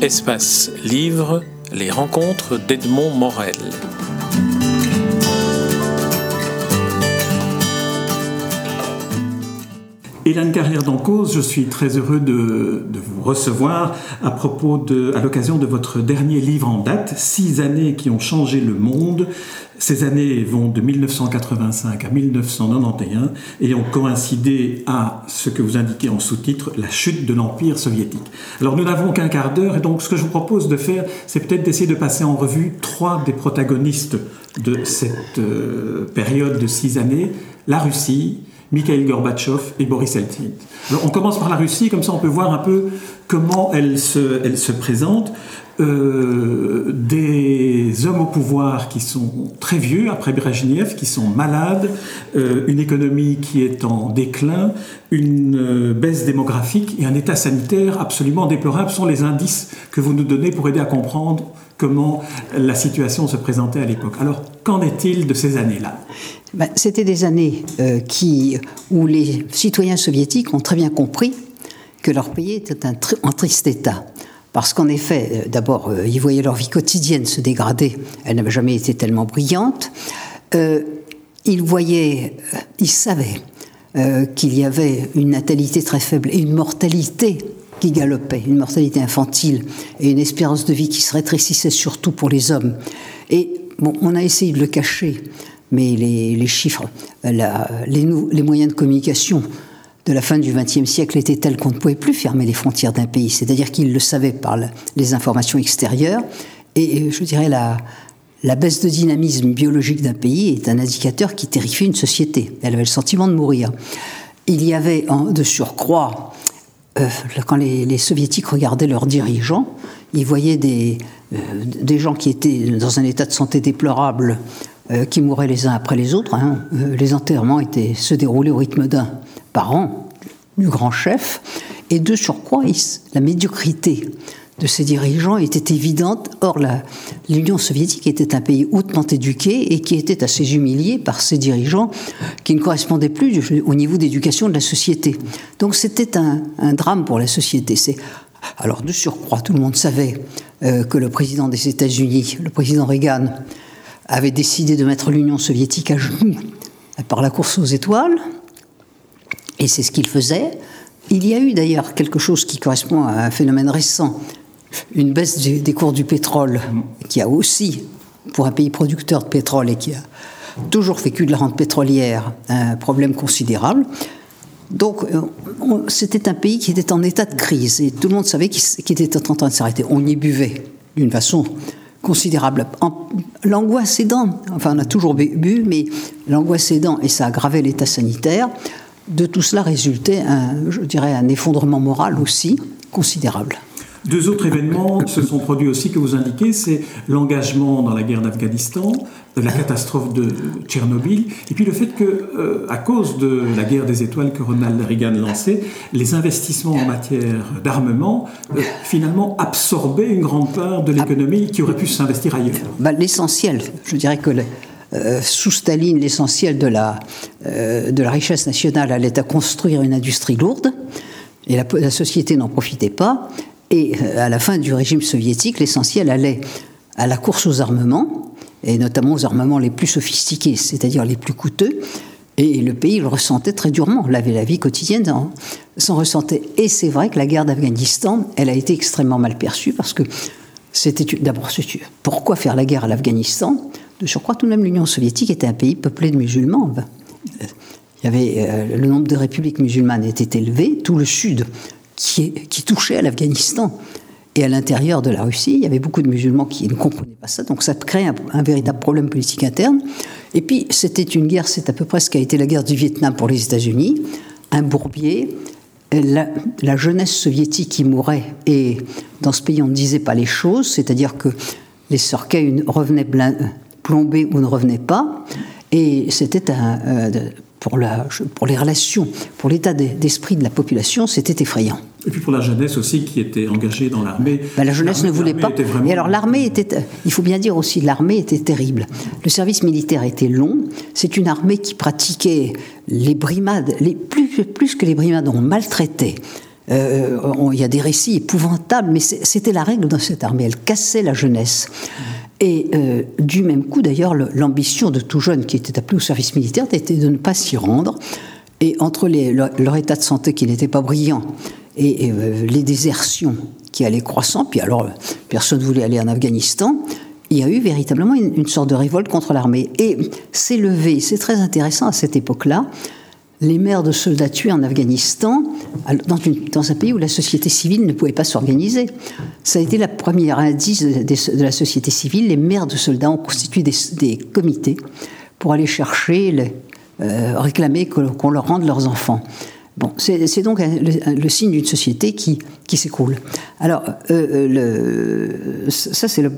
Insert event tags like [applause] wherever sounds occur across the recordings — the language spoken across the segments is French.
Espace Livre, les rencontres d'Edmond Morel. Hélène Carrière d'Encause, je suis très heureux de, vous recevoir à propos de, à l'occasion de votre dernier livre en date, Six années qui ont changé le monde. Ces années vont de 1985 à 1991 et ont coïncidé à ce que vous indiquez en sous-titre, la chute de l'Empire soviétique. Alors nous n'avons qu'un quart d'heure et donc ce que je vous propose de faire, c'est peut-être d'essayer de passer en revue trois des protagonistes de cette euh, période de six années, la Russie, Mikhail Gorbatchev et Boris Eltsine. on commence par la Russie, comme ça on peut voir un peu comment elle se, présente. Euh, des hommes au pouvoir qui sont très vieux après Brezhnev, qui sont malades, euh, une économie qui est en déclin, une euh, baisse démographique et un état sanitaire absolument déplorable sont les indices que vous nous donnez pour aider à comprendre comment la situation se présentait à l'époque. Alors, qu'en est-il de ces années-là? Ben, C'était des années qui, où les citoyens soviétiques ont très bien compris que leur pays était en triste état. Parce qu'en effet, euh, d'abord, euh, ils voyaient leur vie quotidienne se dégrader. Elle n'avait jamais été tellement brillante. Euh, ils voyaient, ils savaient qu'il y avait une natalité très faible et une mortalité qui galopait, une mortalité infantile et une espérance de vie qui se rétrécissait surtout pour les hommes. Et bon, on a essayé de le cacher, mais les, chiffres, les, les, moyens de communication de la fin du XXe siècle était telle qu'on ne pouvait plus fermer les frontières d'un pays. C'est-à-dire qu'ils le savaient par les informations extérieures. Et je dirais la, la baisse de dynamisme biologique d'un pays est un indicateur qui terrifie une société. Elle avait le sentiment de mourir. Il y avait de surcroît, euh, quand les, soviétiques regardaient leurs dirigeants, ils voyaient euh, des gens qui étaient dans un état de santé déplorable, euh, qui mouraient les uns après les autres. Hein. les enterrements étaient, se déroulaient au rythme d'un parents du grand chef, et de surcroît, la médiocrité de ses dirigeants était évidente. Or, l'Union soviétique était un pays hautement éduqué et qui était assez humilié par ses dirigeants qui ne correspondaient plus au niveau d'éducation de la société. Donc c'était un, drame pour la société. Alors, de surcroît, tout le monde savait euh, que le président des États-Unis, le président Reagan, avait décidé de mettre l'Union soviétique à genoux par la course aux étoiles. Et c'est ce qu'il faisait. Il y a eu d'ailleurs quelque chose qui correspond à un phénomène récent, une baisse des cours du pétrole, qui a aussi, pour un pays producteur de pétrole et qui a toujours vécu de la rente pétrolière, un problème considérable. Donc, euh, c'était un pays qui était en état de crise et tout le monde savait qu'il était en train de s'arrêter. On y buvait d'une façon considérable. L'angoisse aidant, enfin on a toujours bu, mais l'angoisse aidant, et ça aggravait l'état sanitaire, de tout cela résultait, je dirais, un effondrement moral aussi considérable. Deux autres événements se sont produits aussi que vous indiquez, c'est l'engagement dans la guerre d'Afghanistan, la catastrophe de Tchernobyl, et puis le fait que, euh, à cause de la guerre des étoiles que Ronald Reagan lançait, les investissements en matière d'armement euh, finalement absorbaient une grande part de l'économie qui aurait pu s'investir ailleurs. Bah, l'essentiel, je dirais que euh, sous Staline, l'essentiel de la, euh, de la richesse nationale allait à construire une industrie lourde, et la, société n'en profitait pas. Et euh, à la fin du régime soviétique, l'essentiel allait à la course aux armements, et notamment aux armements les plus sophistiqués, c'est-à-dire les plus coûteux. Et le pays le ressentait très durement. La, la vie quotidienne s'en ressentait. Et c'est vrai que la guerre d'Afghanistan, elle a été extrêmement mal perçue parce que c'était d'abord pourquoi faire la guerre à l'Afghanistan? De surcroît, tout de même, l'Union soviétique était un pays peuplé de musulmans. Il y avait, euh, le nombre de républiques musulmanes était élevé. Tout le sud, qui, touchait à l'Afghanistan, et à l'intérieur de la Russie, il y avait beaucoup de musulmans qui ne comprenaient pas ça. Donc ça crée un, véritable problème politique interne. Et puis, c'était une guerre, c'est à peu près ce qu'a été la guerre du Vietnam pour les États-Unis. Un bourbier, la, jeunesse soviétique qui mourait, et dans ce pays, on ne disait pas les choses, c'est-à-dire que les cercueils revenaient plombé ou ne revenait pas. Et c'était un, euh, pour, la, pour les relations, pour l'état d'esprit de la population, c'était effrayant. Et puis pour la jeunesse aussi qui était engagée dans l'armée. Ben, la jeunesse ne voulait pas. Et alors l'armée était, il faut bien dire aussi, l'armée était terrible. Le service militaire était long. C'est une armée qui pratiquait les brimades, les, plus, plus que les brimades, on maltraitait Euh, il y a des récits épouvantables, mais c'était la règle dans cette armée. Elle cassait la jeunesse. Et euh, du même coup, d'ailleurs, l'ambition de tout jeune qui était appelé au service militaire était de ne pas s'y rendre. Et entre leur, état de santé qui n'était pas brillant et, euh, les désertions qui allaient croissant, puis alors personne ne voulait aller en Afghanistan, il y a eu véritablement une, une sorte de révolte contre l'armée. Et s'est levé, c'est très intéressant à cette époque-là, les mères de soldats tués en Afghanistan, dans, un pays où la société civile ne pouvait pas s'organiser. Ça a été la première indice de, la société civile. Les mères de soldats ont constitué des, comités pour aller chercher, euh, réclamer qu'on leur rende leurs enfants. Bon, c'est donc le, signe d'une société qui, qui s'écroule. Alors, euh, euh, ça c'est le,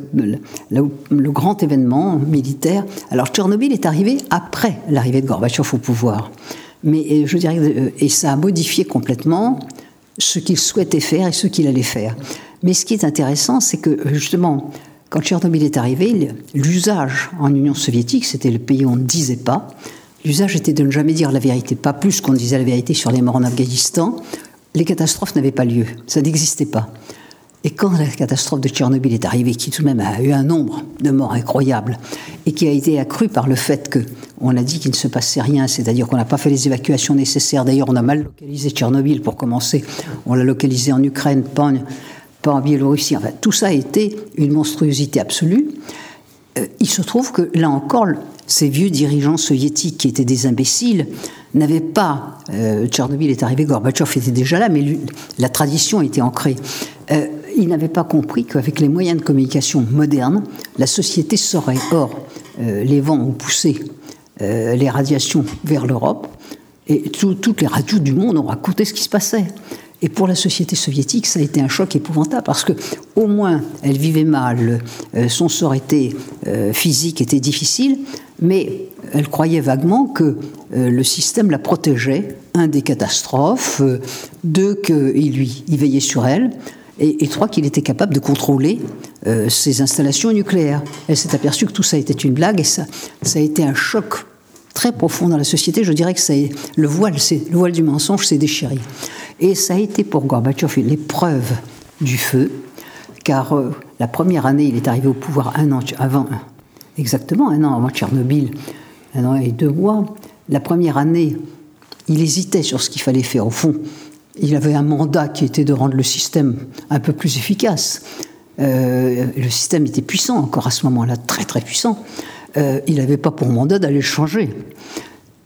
le, grand événement militaire. Alors, Tchernobyl est arrivé après l'arrivée de Gorbatchev au pouvoir. Mais euh, je dirais, euh, et ça a modifié complètement ce qu'il souhaitait faire et ce qu'il allait faire. Mais ce qui est intéressant, c'est que justement, quand Tchernobyl est arrivé, l'usage en Union soviétique, c'était le pays où on ne disait pas. L'usage était de ne jamais dire la vérité, pas plus qu'on disait la vérité sur les morts en Afghanistan. Les catastrophes n'avaient pas lieu, ça n'existait pas. Et quand la catastrophe de Tchernobyl est arrivée, qui tout de même a eu un nombre de morts incroyable, et qui a été accru par le fait que on a dit qu'il ne se passait rien, c'est-à-dire qu'on n'a pas fait les évacuations nécessaires. D'ailleurs, on a mal localisé Tchernobyl pour commencer. On l'a localisé en Ukraine, pas en, Biélorussie. Enfin, tout ça a été une monstruosité absolue. Euh, il se trouve que là encore, ces vieux dirigeants soviétiques qui étaient des imbéciles n'avaient pas. Euh, Tchernobyl est arrivé, Gorbatchev était déjà là, mais la tradition était ancrée. Euh, il n'avait pas compris qu'avec les moyens de communication modernes, la société saurait. Or, euh, les vents ont poussé euh, les radiations vers l'Europe, et toutes les radios du monde ont raconté ce qui se passait. Et pour la société soviétique, ça a été un choc épouvantable parce que, au moins, elle vivait mal, euh, son sort était physique était difficile, mais elle croyait vaguement que le système la protégeait, un des catastrophes, deux qu'il lui il veillait sur elle, et, trois, qu'il était capable de contrôler euh, ses installations nucléaires. Elle s'est aperçue que tout ça était une blague et ça, ça a été un choc très profond dans la société. Je dirais que le, voile, le voile du mensonge s'est déchiré. Et ça a été pour Gorbatchev l'épreuve du feu, car euh, la première année, il est arrivé au pouvoir un an avant, exactement un an avant Tchernobyl, un an et deux mois. La première année, il hésitait sur ce qu'il fallait faire. Au fond, il avait un mandat qui était de rendre le système un peu plus efficace. Euh, le système était puissant encore à ce moment-là, très très puissant. Euh, il n'avait pas pour mandat d'aller le changer.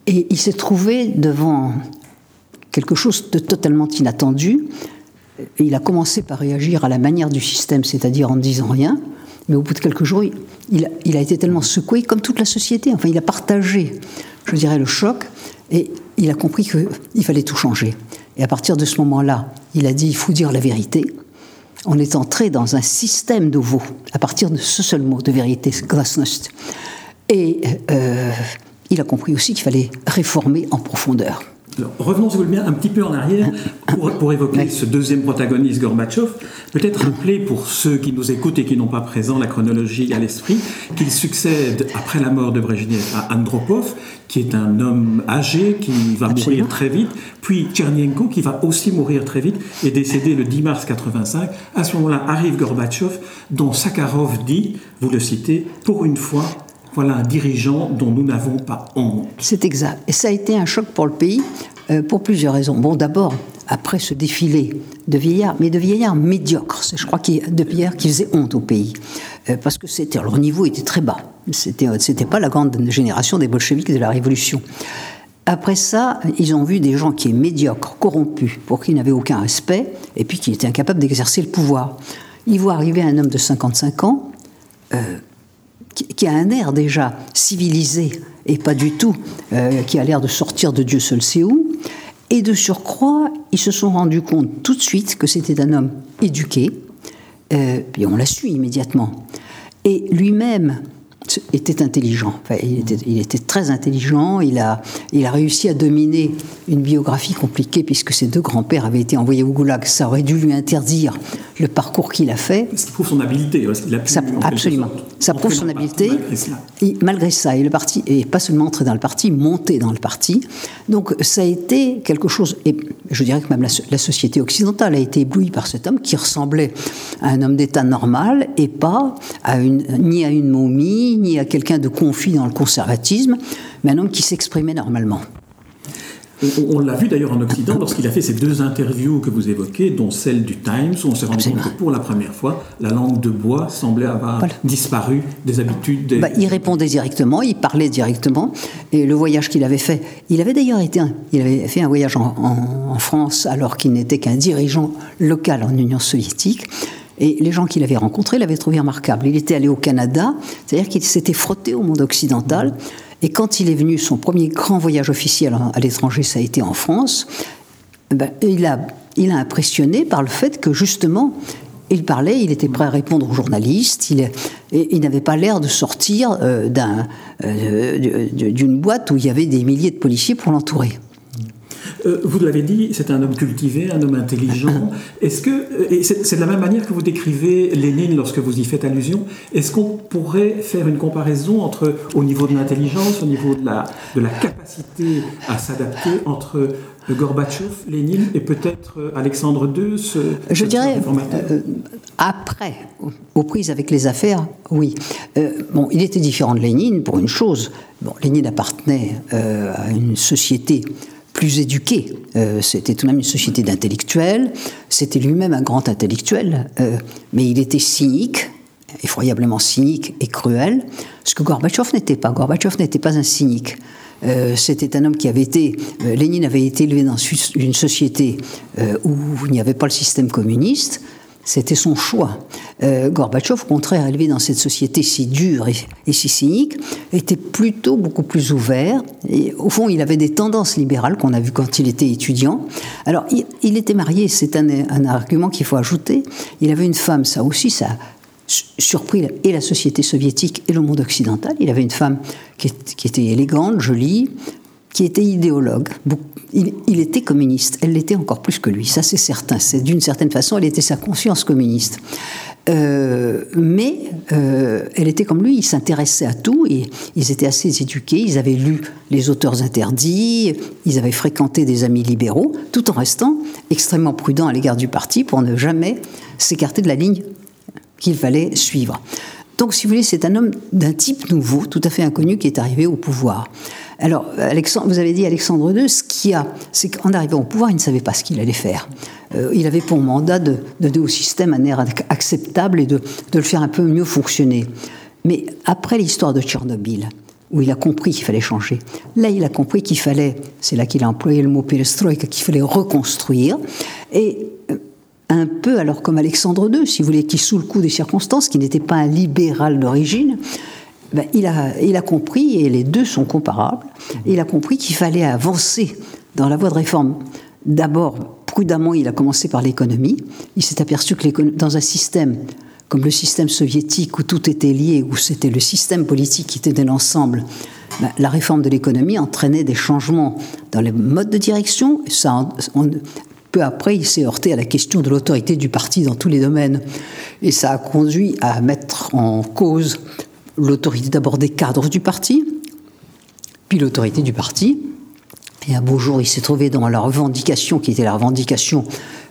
Et il s'est trouvé devant quelque chose de totalement inattendu. il a commencé par réagir à la manière du système, c'est-à-dire en ne disant rien. Mais au bout de quelques jours, il, il, a été tellement secoué, comme toute la société. Enfin, il a partagé, je dirais, le choc. Et il a compris qu'il fallait tout changer. Et à partir de ce moment-là, il a dit il faut dire la vérité. On est entré dans un système nouveau, à partir de ce seul mot de vérité, glasnost. Et euh, il a compris aussi qu'il fallait réformer en profondeur revenons, si vous voulez bien, un petit peu en arrière pour, évoquer ce deuxième protagoniste, Gorbatchev. Peut-être rappeler pour ceux qui nous écoutent et qui n'ont pas présent la chronologie à l'esprit, qu'il succède après la mort de Brezhnev à Andropov, qui est un homme âgé qui va mourir très vite, puis Tchernienko qui va aussi mourir très vite et décédé le 10 mars 85. À ce moment-là arrive Gorbatchev, dont Sakharov dit, vous le citez, pour une fois, voilà un dirigeant dont nous n'avons pas honte. C'est exact. Et ça a été un choc pour le pays euh, pour plusieurs raisons. Bon, d'abord, après ce défilé de vieillards, mais de vieillards médiocres, je crois qu'il de vieillards qui faisaient honte au pays, euh, parce que c'était leur niveau était très bas. C'était c'était pas la grande génération des bolcheviks de la Révolution. Après ça, ils ont vu des gens qui étaient médiocres, corrompus, pour qui ils n'avaient aucun respect, et puis qui étaient incapables d'exercer le pouvoir. Ils voient arriver un homme de 55 ans, euh, qui, a un air déjà civilisé et pas du tout, euh, qui a l'air de sortir de Dieu seul sait où. Et de surcroît, ils se sont rendus compte tout de suite que c'était un homme éduqué, euh, puis on l'a su immédiatement. Et lui-même était intelligent. il, était, il, était, très intelligent. Il a, il a réussi à dominer une biographie compliquée puisque ses deux grands-pères avaient été envoyés au goulag. Ça aurait dû lui interdire le parcours qu'il a fait. Qui prouve son habileté, qu'il a pu, ça, Absolument. Ça prouve son habileté. Malgré, et, malgré ça, et le parti, et pas seulement entrer dans le parti, monter dans le parti. Donc ça a été quelque chose, et je dirais que même la, société occidentale a été éblouie par cet homme qui ressemblait à un homme d'État normal et pas à une, ni à une momie, ni à quelqu'un de confit dans le conservatisme, mais un homme qui s'exprimait normalement. On, l'a vu d'ailleurs en Occident lorsqu'il a fait ces deux interviews que vous évoquez, dont celle du Times, où on s'est rendu compte que pour la première fois, la langue de bois semblait avoir disparu des habitudes. Des... Bah, il répondait directement, il parlait directement, et le voyage qu'il avait fait, il avait d'ailleurs été, il avait fait un voyage en, en France alors qu'il n'était qu'un dirigeant local en Union soviétique. Et les gens qu'il avait rencontrés l'avaient trouvé remarquable. Il était allé au Canada, c'est-à-dire qu'il s'était frotté au monde occidental. Et quand il est venu, son premier grand voyage officiel à l'étranger, ça a été en France, ben, il, a, il a impressionné par le fait que justement, il parlait, il était prêt à répondre aux journalistes, il, il n'avait pas l'air de sortir euh, euh, d'une boîte où il y avait des milliers de policiers pour l'entourer. Euh, vous l'avez dit, c'est un homme cultivé, un homme intelligent. [laughs] Est-ce que, euh, c'est de la même manière que vous décrivez Lénine lorsque vous y faites allusion, est-ce qu'on pourrait faire une comparaison entre, au niveau de l'intelligence, au niveau de la, de la capacité à s'adapter entre Gorbatchev, Lénine et peut-être euh, Alexandre II ce, Je dirais, après, aux prises avec les affaires, oui. bon, il était différent de Lénine pour une chose. Bon, Lénine appartenait à une société plus éduqué. Euh, c'était tout de même une société d'intellectuels. C'était lui-même un grand intellectuel, euh, mais il était cynique, effroyablement cynique et cruel, ce que Gorbatchev n'était pas. Gorbatchev n'était pas un cynique. Euh, c'était un homme qui avait été, Lénine avait été élevé dans une société où il n'y avait pas le système communiste. C'était son choix. Euh, Gorbatchev, au contraire, élevé dans cette société si dure et, si cynique, était plutôt beaucoup plus ouvert. Au fond, il avait des tendances libérales qu'on a vues quand il était étudiant. Alors, il, était marié, c'est un, argument qu'il faut ajouter. Il avait une femme, ça aussi, ça surpris et la société soviétique et le monde occidental. Il avait une femme qui était élégante, jolie, qui était idéologue. Il, était communiste. Elle l'était encore plus que lui, ça c'est certain. C'est d'une certaine façon, elle était sa conscience communiste. Euh, mais euh, elle était comme lui, ils s'intéressaient à tout et ils étaient assez éduqués, ils avaient lu les auteurs interdits, ils avaient fréquenté des amis libéraux, tout en restant extrêmement prudents à l'égard du parti pour ne jamais s'écarter de la ligne qu'il fallait suivre. Donc, si vous voulez, c'est un homme d'un type nouveau, tout à fait inconnu, qui est arrivé au pouvoir. Alors, vous avez dit Alexandre II, ce qu'il a, c'est qu'en arrivant au pouvoir, il ne savait pas ce qu'il allait faire. Euh, il avait pour mandat de, donner au système un air acceptable et de, le faire un peu mieux fonctionner. Mais après l'histoire de Tchernobyl, où il a compris qu'il fallait changer, là, il a compris qu'il fallait, c'est là qu'il a employé le mot perestroïka, qu'il fallait reconstruire. Et euh, un peu, alors comme Alexandre II, si vous voulez, qui sous le coup des circonstances, qui n'était pas un libéral d'origine, ben, il, a, compris, et les deux sont comparables, il a compris qu'il fallait avancer dans la voie de réforme. D'abord, prudemment, il a commencé par l'économie. Il s'est aperçu que dans un système comme le système soviétique où tout était lié, où c'était le système politique qui dans l'ensemble, ben, la réforme de l'économie entraînait des changements dans les modes de direction. Peu après, il s'est heurté à la question de l'autorité du parti dans tous les domaines. Et ça a conduit à mettre en cause l'autorité d'abord des cadres du parti, puis l'autorité du parti. Et un beau jour, il s'est trouvé dans la revendication qui était la revendication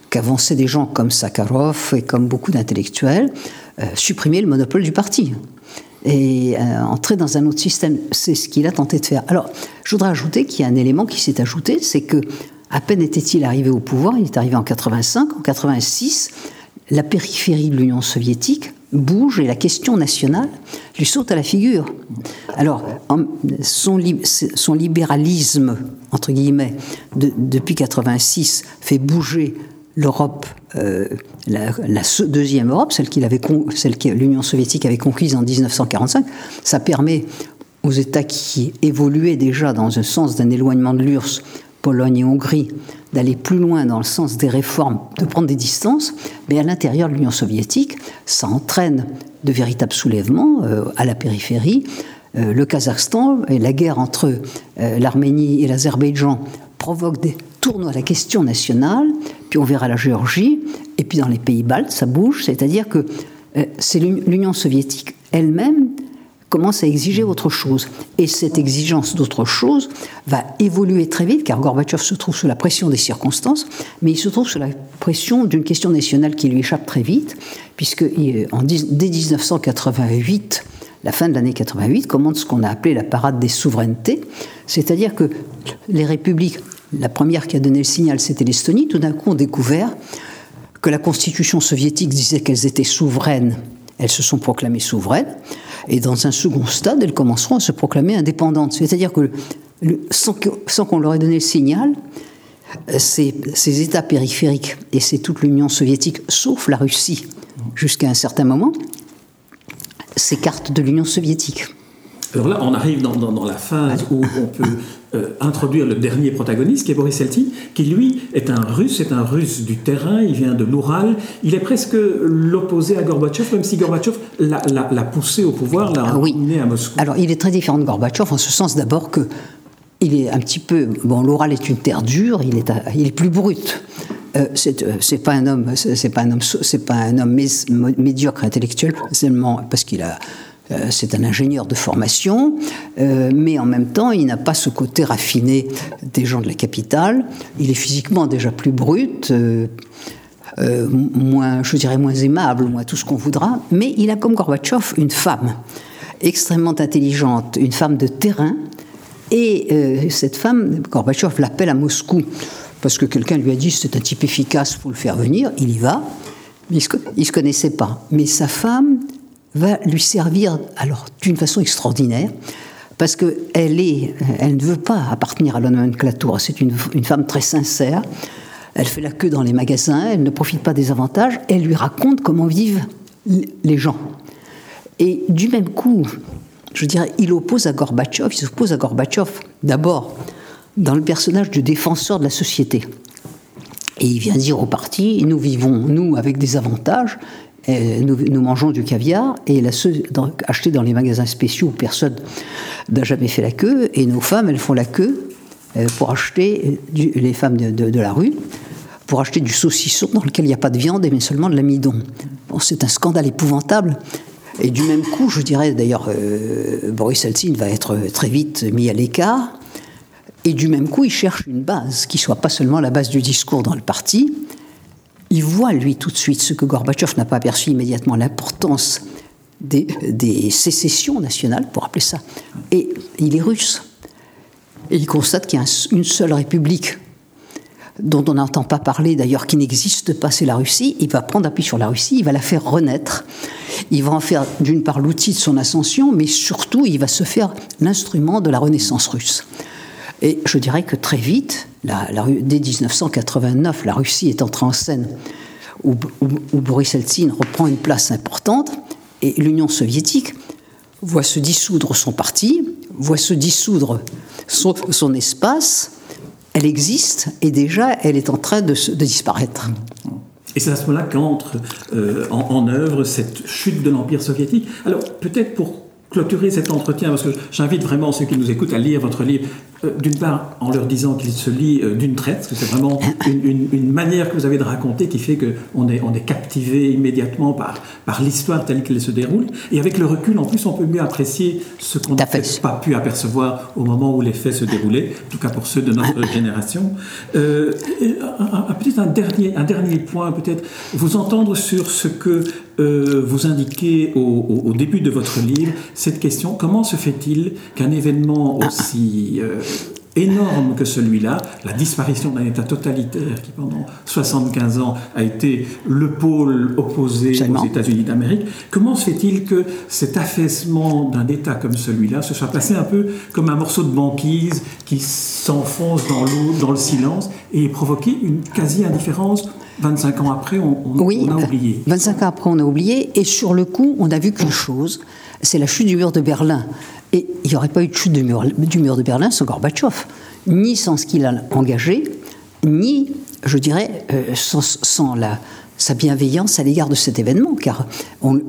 qu'avançaient des gens comme Sakharov et comme beaucoup d'intellectuels, euh, supprimer le monopole du parti et euh, entrer dans un autre système. C'est ce qu'il a tenté de faire. Alors, je voudrais ajouter qu'il y a un élément qui s'est ajouté, c'est que à peine était-il arrivé au pouvoir, il est arrivé en 85, en 86, la périphérie de l'Union soviétique bouge et la question nationale lui saute à la figure. Alors, son, son libéralisme, entre guillemets, depuis 86 fait bouger l'Europe, euh, la, deuxième Europe, celle, avait, celle que l'Union soviétique avait conquise en 1945. Ça permet aux États qui évoluaient déjà dans un sens d'un éloignement de l'URSS Pologne et Hongrie, d'aller plus loin dans le sens des réformes, de prendre des distances, mais à l'intérieur de l'Union soviétique, ça entraîne de véritables soulèvements euh, à la périphérie. Euh, le Kazakhstan et la guerre entre euh, l'Arménie et l'Azerbaïdjan provoquent des tournois à la question nationale, puis on verra la Géorgie, et puis dans les pays baltes, ça bouge, c'est-à-dire que c'est l'Union soviétique elle-même commence à exiger autre chose. Et cette exigence d'autre chose va évoluer très vite, car Gorbatchev se trouve sous la pression des circonstances, mais il se trouve sous la pression d'une question nationale qui lui échappe très vite, puisque en, dès 1988, la fin de l'année 88, commence ce qu'on a appelé la parade des souverainetés, c'est-à-dire que les républiques, la première qui a donné le signal, c'était l'Estonie, tout d'un coup ont découvert que la constitution soviétique disait qu'elles étaient souveraines, elles se sont proclamées souveraines, et dans un second stade, elles commenceront à se proclamer indépendantes. C'est-à-dire que sans qu'on leur ait donné le signal, ces, ces États périphériques, et c'est toute l'Union soviétique, sauf la Russie, jusqu'à un certain moment, s'écartent de l'Union soviétique. Alors là, on arrive dans, la phase où on peut euh, introduire le dernier protagoniste, qui est Boris Eltsine, qui lui est un russe, c'est un russe du terrain, il vient de l'Oural, il est presque l'opposé à Gorbatchev, même si Gorbatchev l'a poussé au pouvoir, l'a ah, à Moscou. Alors il est très différent de Gorbatchev en ce sens d'abord que il est un petit peu. Bon, l'Oural est une terre dure, il est, il est plus brut. Euh, euh, c'est pas un homme, c'est pas un homme, c'est pas un homme médiocre intellectuel, seulement parce qu'il a c'est un ingénieur de formation, euh, mais en même temps, il n'a pas ce côté raffiné des gens de la capitale. Il est physiquement déjà plus brut, euh, moins, je dirais, moins aimable, moins tout ce qu'on voudra. Mais il a, comme Gorbatchev, une femme extrêmement intelligente, une femme de terrain. Et cette femme, Gorbatchev l'appelle à Moscou parce que quelqu'un lui a dit c'est un type efficace, faut le faire venir. Il y va. Il ne se connaissait pas. Mais sa femme va lui servir alors d'une façon extraordinaire parce qu'elle est, elle ne veut pas appartenir à la nomenclature. C'est une, une, femme très sincère. Elle fait la queue dans les magasins. Elle ne profite pas des avantages. Elle lui raconte comment vivent les gens. Et du même coup, je dirais, il oppose à Gorbatchev. Il s'oppose à Gorbatchev d'abord dans le personnage du défenseur de la société. Et il vient dire au parti, nous vivons, nous, avec des avantages, nous, mangeons du caviar et la, acheté dans les magasins spéciaux où personne n'a jamais fait la queue. Et nos femmes, elles font la queue euh, pour acheter, les femmes de, la rue, pour acheter du saucisson dans lequel il n'y a pas de viande mais seulement de l'amidon. Bon, c'est un scandale épouvantable. Et du même coup, je dirais d'ailleurs, euh, Boris Eltsine va être très vite mis à l'écart. Et du même coup, il cherche une base qui soit pas seulement la base du discours dans le parti, il voit, lui, tout de suite, ce que Gorbatchev n'a pas aperçu immédiatement, l'importance des, sécessions nationales, pour appeler ça. Et il est russe. Et il constate qu'il y a une seule république dont on n'entend pas parler d'ailleurs, qui n'existe pas, c'est la Russie. Il va prendre appui sur la Russie, il va la faire renaître. Il va en faire d'une part l'outil de son ascension, mais surtout il va se faire l'instrument de la renaissance russe. Et je dirais que très vite, dès 1989, la Russie est entrée en scène où, Boris Eltsine reprend une place importante et l'Union soviétique voit se dissoudre son parti, voit se dissoudre son, espace, elle existe et déjà elle est en train de, disparaître. Et c'est à ce moment-là qu'entre euh, en, œuvre cette chute de l'Empire soviétique. Alors peut-être pour clôturer cet entretien, parce que j'invite vraiment ceux qui nous écoutent à lire votre livre, d'une part en leur disant qu'il se lit euh, d'une traite, parce que c'est vraiment une, manière que vous avez de raconter qui fait qu'on est, on est captivé immédiatement par, par l'histoire telle qu'elle se déroule, et avec le recul, en plus, on peut mieux apprécier ce qu'on n'a pas pu apercevoir au moment où les faits se déroulaient, en tout cas pour ceux de notre génération. Euh, Peut-être un dernier, un dernier point, peut-être, vous entendre sur ce que euh, vous indiquez au, début de votre livre cette question comment se fait-il qu'un événement aussi euh, énorme que celui-là, la disparition d'un État totalitaire qui pendant 75 ans a été le pôle opposé aux États-Unis d'Amérique, comment se fait-il que cet affaissement d'un État comme celui-là se soit passé un peu comme un morceau de banquise qui s'enfonce dans l'eau, dans le silence, et provoqué une quasi-indifférence? 25 ans après, on, oui, a oublié. 25 ans après, on a oublié. Et sur le coup, on n'a vu qu'une chose c'est la chute du mur de Berlin. Et il n'y aurait pas eu de chute du mur, de Berlin sans Gorbatchev, ni sans ce qu'il a engagé, ni, je dirais, euh, sans, sa bienveillance à l'égard de cet événement, car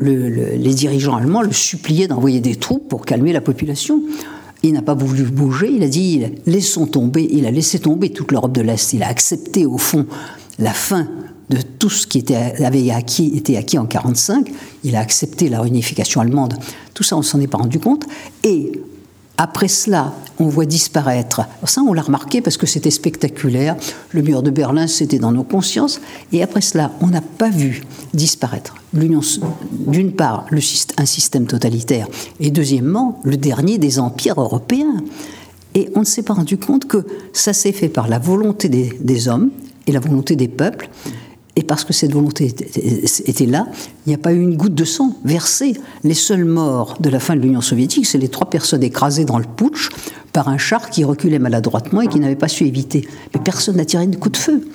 les dirigeants allemands le suppliaient d'envoyer des troupes pour calmer la population. Il n'a pas voulu bouger, il a dit laissons tomber, il a laissé tomber toute l'Europe de l'Est, il a accepté au fond la fin de tout ce qui était, avait acquis, été acquis en 1945. Il a accepté la réunification allemande. Tout ça, on s'en est pas rendu compte. Et après cela, on voit disparaître. Ça, on l'a remarqué parce que c'était spectaculaire. Le mur de Berlin, c'était dans nos consciences. Et après cela, on n'a pas vu disparaître l'union, d'une part, un système totalitaire, et deuxièmement, le dernier des empires européens. Et on ne s'est pas rendu compte que ça s'est fait par la volonté des hommes et la volonté des peuples. Et parce que cette volonté était là, il n'y a pas eu une goutte de sang versée. Les seuls morts de la fin de l'Union soviétique, c'est les trois personnes écrasées dans le putsch par un char qui reculait maladroitement et qui n'avait pas su éviter. Mais personne n'a tiré une coup de feu.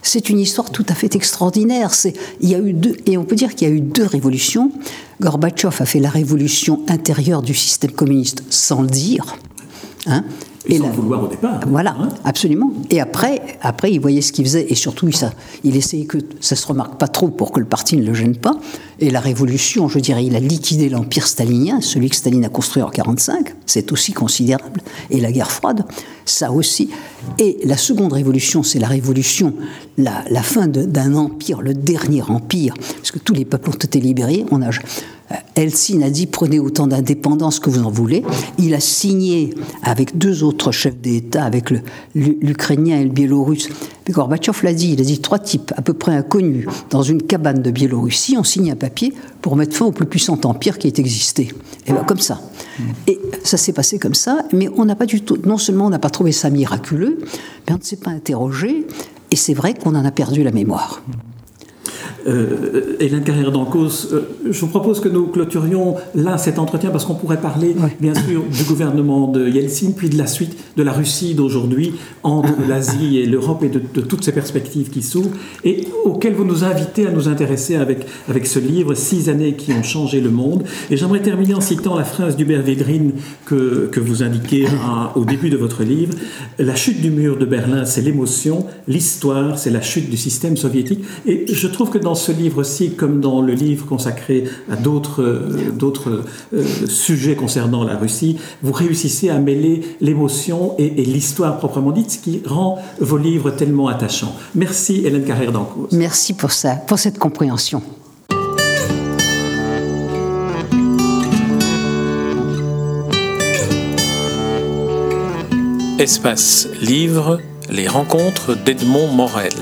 C'est une histoire tout à fait extraordinaire. Il y a eu deux, et on peut dire qu'il y a eu deux révolutions. Gorbatchev a fait la révolution intérieure du système communiste sans le dire. Hein, et, sans vouloir au départ. Voilà, hein absolument. Et après, après, il voyait ce qu'il faisait, et surtout, ça, il essayait que ça se remarque pas trop pour que le parti ne le gêne pas. Et la révolution, je dirais, il a liquidé l'empire stalinien, celui que Staline a construit en 1945, c'est aussi considérable. Et la guerre froide, ça aussi. Et la seconde révolution, c'est la révolution, la, la fin d'un empire, le dernier empire, parce que tous les peuples ont été libérés. On a, Helsinki a dit prenez autant d'indépendance que vous en voulez. Il a signé avec deux autres chefs d'État, avec l'Ukrainien et le Biélorusse. Puis Gorbatchev l'a dit, il a dit trois types à peu près inconnus dans une cabane de Biélorussie ont signé un papier pour mettre fin au plus puissant empire qui ait existé. Et bien comme ça. Et ça s'est passé comme ça, mais on n'a pas du tout, non seulement on n'a pas trouvé ça miraculeux, mais on ne s'est pas interrogé, et c'est vrai qu'on en a perdu la mémoire euh, Hélène Carrière d'Ancos, euh, je vous propose que nous clôturions là cet entretien parce qu'on pourrait parler bien sûr du gouvernement de Yeltsin, puis de la suite de la Russie d'aujourd'hui entre [laughs] l'Asie et l'Europe et de, toutes ces perspectives qui s'ouvrent et auxquelles vous nous invitez à nous intéresser avec, avec ce livre, Six années qui ont changé le monde. Et j'aimerais terminer en citant la phrase d'Hubert Védrine que, que vous indiquez au début de votre livre. La chute du mur de Berlin, c'est l'émotion, l'histoire, c'est la chute du système soviétique. Et je trouve que dans dans ce livre-ci, comme dans le livre consacré à d'autres euh, euh, sujets concernant la Russie, vous réussissez à mêler l'émotion et, l'histoire proprement dite, ce qui rend vos livres tellement attachants. Merci Hélène Carrère d'Ancos. Merci pour ça, pour cette compréhension. Espace Livre, les rencontres d'Edmond Morel.